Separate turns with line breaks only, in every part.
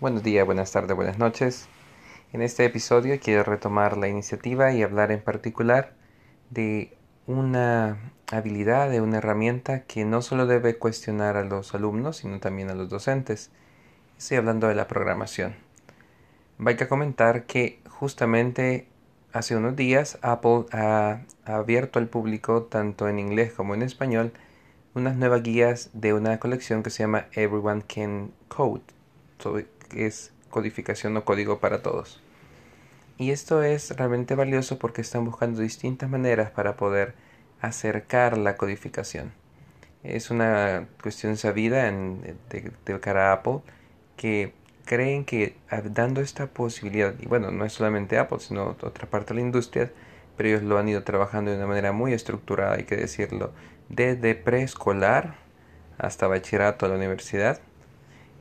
Buenos días, buenas tardes, buenas noches. En este episodio quiero retomar la iniciativa y hablar en particular de una habilidad, de una herramienta que no solo debe cuestionar a los alumnos, sino también a los docentes. Estoy hablando de la programación. Vaya a comentar que justamente hace unos días Apple ha abierto al público, tanto en inglés como en español, unas nuevas guías de una colección que se llama Everyone Can Code es codificación o código para todos. Y esto es realmente valioso porque están buscando distintas maneras para poder acercar la codificación. Es una cuestión sabida en, de, cara a Apple que creen que dando esta posibilidad, y bueno, no es solamente Apple, sino otra parte de la industria, pero ellos lo han ido trabajando de una manera muy estructurada, hay que decirlo, desde preescolar hasta bachillerato a la universidad,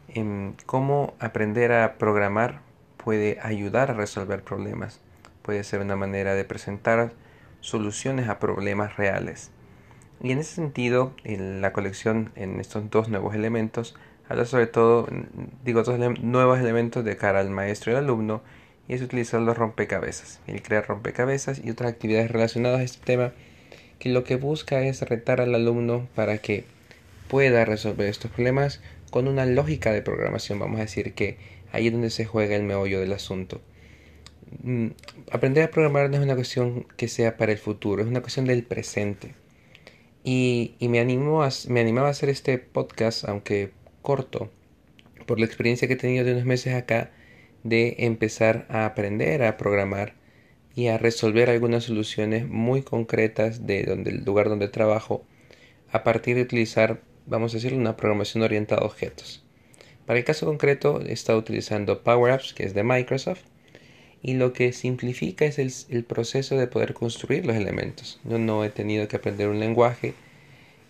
en cómo aprender a programar puede ayudar a resolver problemas. Puede ser una manera de presentar soluciones a problemas reales. Y en ese sentido, en la colección en estos dos nuevos elementos habla sobre todo, digo, dos nuevos elementos de cara al maestro y al alumno, y es utilizar los rompecabezas, el crear rompecabezas y otras actividades relacionadas a este tema, que lo que busca es retar al alumno para que pueda resolver estos problemas con una lógica de programación, vamos a decir que ahí es donde se juega el meollo del asunto. Mm, aprender a programar no es una cuestión que sea para el futuro, es una cuestión del presente. Y, me, animó a, me animaba a hacer este podcast, aunque corto, por la experiencia que he tenido de unos meses acá, de empezar a aprender a programar y a resolver algunas soluciones muy concretas de donde, el lugar donde trabajo a partir de utilizar vamos a decirlo, una programación orientada a objetos. Para el caso concreto he estado utilizando Power Apps, que es de Microsoft, y lo que simplifica es el, proceso de poder construir los elementos. Yo no he tenido que aprender un lenguaje,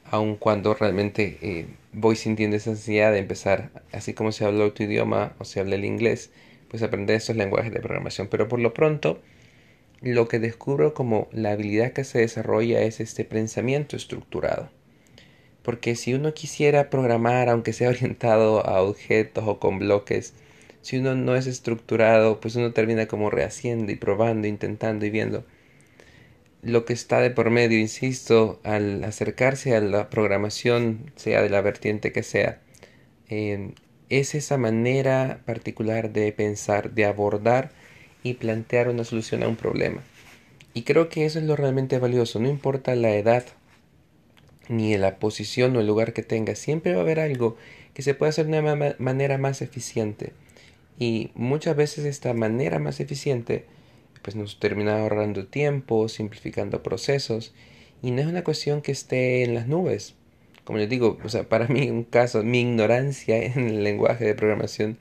aun cuando realmente eh, voy sintiendo esa necesidad de empezar, así como se habla otro idioma o se habla el inglés, pues aprender estos lenguajes de programación. Pero por lo pronto, lo que descubro como la habilidad que se desarrolla es este pensamiento estructurado. Porque si uno quisiera programar, aunque sea orientado a objetos o con bloques, si uno no es estructurado, pues uno termina como rehaciendo y probando, intentando y viendo. Lo que está de por medio, insisto, al acercarse a la programación, sea de la vertiente que sea, eh, es esa manera particular de pensar, de abordar y plantear una solución a un problema. Y creo que eso es lo realmente valioso, no importa la edad ni en la posición o el lugar que tenga, siempre va a haber algo que se puede hacer de una manera más eficiente. Y muchas veces esta manera más eficiente pues nos termina ahorrando tiempo, simplificando procesos y no es una cuestión que esté en las nubes. Como les digo, o sea, para mí un caso, mi ignorancia en el lenguaje de programación,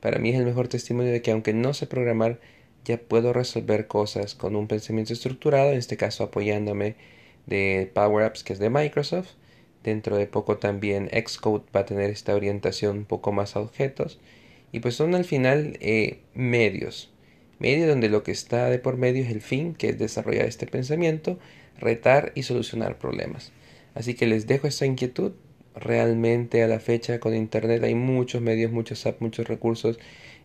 para mí es el mejor testimonio de que aunque no sé programar, ya puedo resolver cosas con un pensamiento estructurado, en este caso apoyándome de Power Apps que es de Microsoft. Dentro de poco también Xcode va a tener esta orientación un poco más a objetos. Y pues son al final eh, medios. Medios donde lo que está de por medio es el fin, que es desarrollar este pensamiento, retar y solucionar problemas. Así que les dejo esta inquietud. Realmente a la fecha con Internet hay muchos medios, muchos apps, muchos recursos.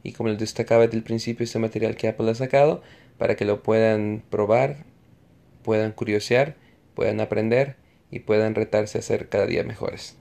Y como les destacaba desde el principio, este material que Apple ha sacado para que lo puedan probar, puedan curiosear puedan aprender y puedan retarse a ser cada día mejores.